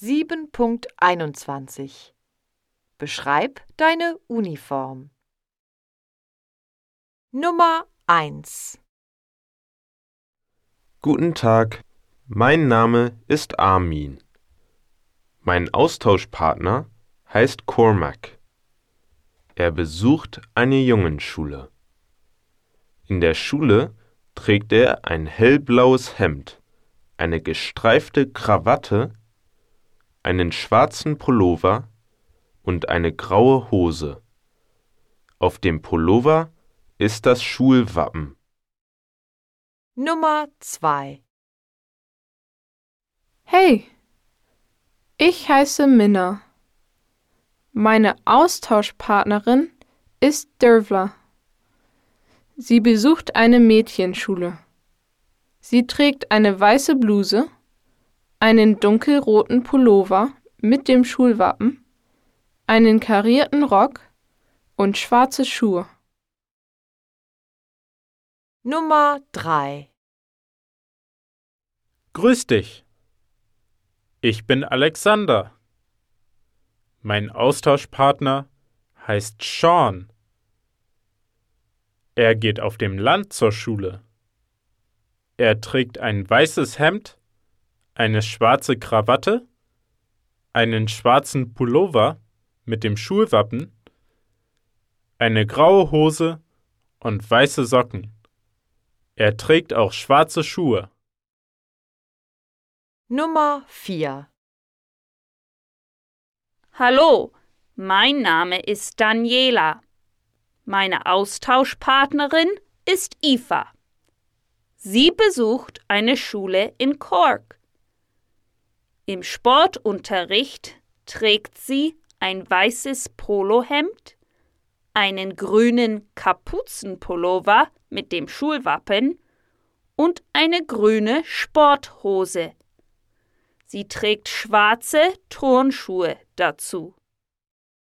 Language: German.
7.21 Beschreib deine Uniform. Nummer 1 Guten Tag, mein Name ist Armin. Mein Austauschpartner heißt Cormac. Er besucht eine Jungenschule. In der Schule trägt er ein hellblaues Hemd, eine gestreifte Krawatte, einen schwarzen Pullover und eine graue Hose. Auf dem Pullover ist das Schulwappen. Nummer 2 Hey, ich heiße Minna. Meine Austauschpartnerin ist Dervla. Sie besucht eine Mädchenschule. Sie trägt eine weiße Bluse, einen dunkelroten Pullover mit dem Schulwappen, einen karierten Rock und schwarze Schuhe. Nummer 3 Grüß dich. Ich bin Alexander. Mein Austauschpartner heißt Sean. Er geht auf dem Land zur Schule. Er trägt ein weißes Hemd, eine schwarze Krawatte, einen schwarzen Pullover mit dem Schulwappen, eine graue Hose und weiße Socken. Er trägt auch schwarze Schuhe. Nummer 4 Hallo, mein Name ist Daniela. Meine Austauschpartnerin ist Eva. Sie besucht eine Schule in Cork. Im Sportunterricht trägt sie ein weißes Polohemd, einen grünen Kapuzenpullover mit dem Schulwappen und eine grüne Sporthose. Sie trägt schwarze Turnschuhe dazu.